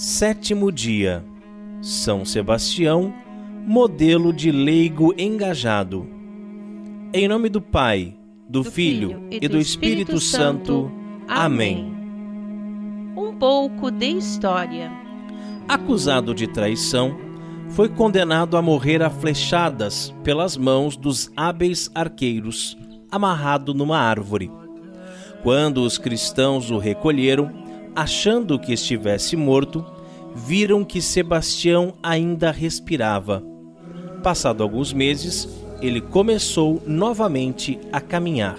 Sétimo dia. São Sebastião, modelo de leigo engajado. Em nome do Pai, do, do Filho, Filho e do, do Espírito, Espírito Santo. Amém. Um pouco de história. Acusado de traição, foi condenado a morrer a flechadas pelas mãos dos hábeis arqueiros, amarrado numa árvore. Quando os cristãos o recolheram, achando que estivesse morto, viram que Sebastião ainda respirava. Passado alguns meses, ele começou novamente a caminhar.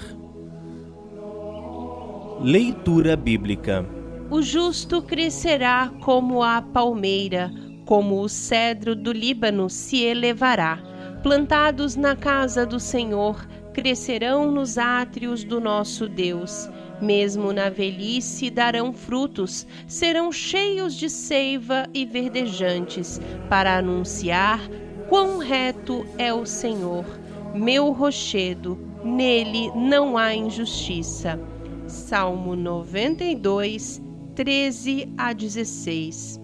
Leitura Bíblica O justo crescerá como a palmeira, como o cedro do Líbano se elevará. Plantados na casa do Senhor, crescerão nos átrios do nosso Deus. Mesmo na velhice darão frutos, serão cheios de seiva e verdejantes, para anunciar quão reto é o Senhor, meu rochedo, nele não há injustiça. Salmo 92, 13 a 16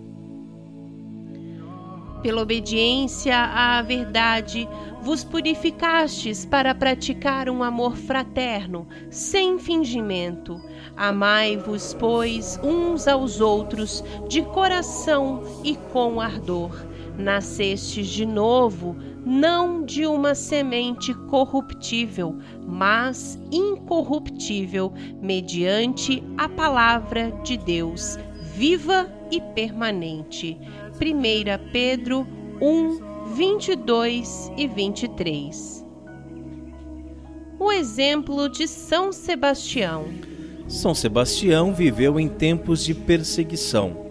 pela obediência à verdade, vos purificastes para praticar um amor fraterno, sem fingimento. Amai-vos, pois, uns aos outros, de coração e com ardor. Nascestes de novo, não de uma semente corruptível, mas incorruptível, mediante a palavra de Deus, viva e permanente 1 Pedro 1, 22 e 23. O exemplo de São Sebastião. São Sebastião viveu em tempos de perseguição.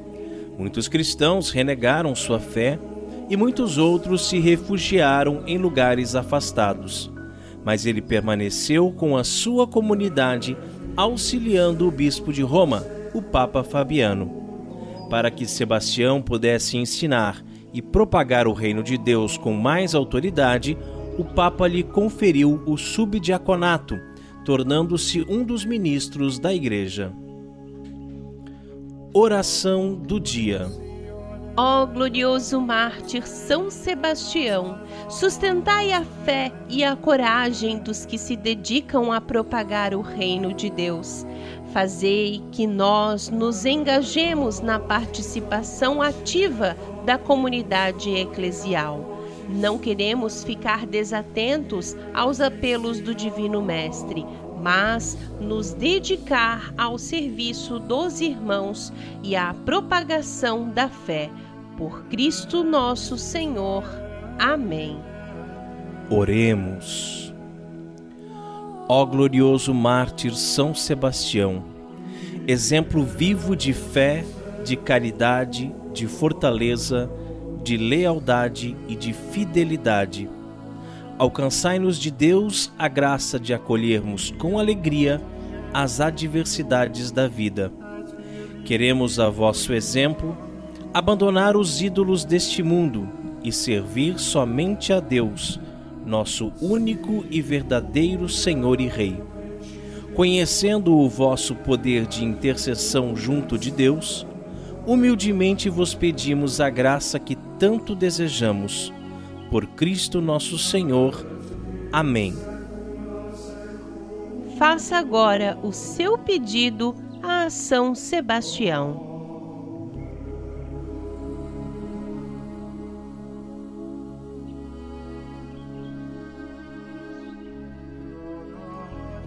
Muitos cristãos renegaram sua fé e muitos outros se refugiaram em lugares afastados. Mas ele permaneceu com a sua comunidade, auxiliando o bispo de Roma, o Papa Fabiano para que Sebastião pudesse ensinar e propagar o reino de Deus com mais autoridade, o Papa lhe conferiu o subdiaconato, tornando-se um dos ministros da Igreja. Oração do dia. Ó glorioso mártir São Sebastião, sustentai a fé e a coragem dos que se dedicam a propagar o reino de Deus Fazei que nós nos engajemos na participação ativa da comunidade eclesial. Não queremos ficar desatentos aos apelos do Divino Mestre, mas nos dedicar ao serviço dos irmãos e à propagação da fé. Por Cristo nosso Senhor. Amém. Oremos. Ó glorioso mártir São Sebastião, exemplo vivo de fé, de caridade, de fortaleza, de lealdade e de fidelidade. Alcançai-nos de Deus a graça de acolhermos com alegria as adversidades da vida. Queremos, a vosso exemplo, abandonar os ídolos deste mundo e servir somente a Deus nosso único e verdadeiro Senhor e Rei. Conhecendo o vosso poder de intercessão junto de Deus, humildemente vos pedimos a graça que tanto desejamos. Por Cristo nosso Senhor. Amém. Faça agora o seu pedido a São Sebastião.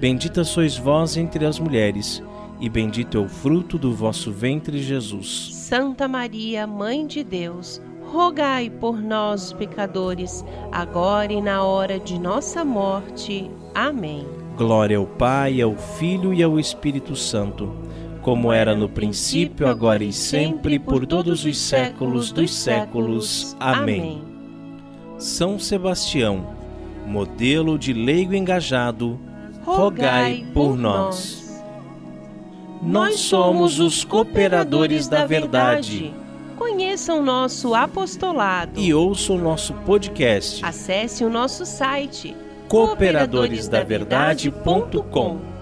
Bendita sois vós entre as mulheres, e bendito é o fruto do vosso ventre, Jesus. Santa Maria, Mãe de Deus, rogai por nós, pecadores, agora e na hora de nossa morte. Amém. Glória ao Pai, ao Filho e ao Espírito Santo como era no princípio, agora e sempre, por todos os séculos dos séculos. Amém. São Sebastião, modelo de leigo engajado, rogai por nós. Nós somos os cooperadores da verdade. Conheça o nosso apostolado E ouça o nosso podcast Acesse o nosso site cooperadoresdaverdade.com.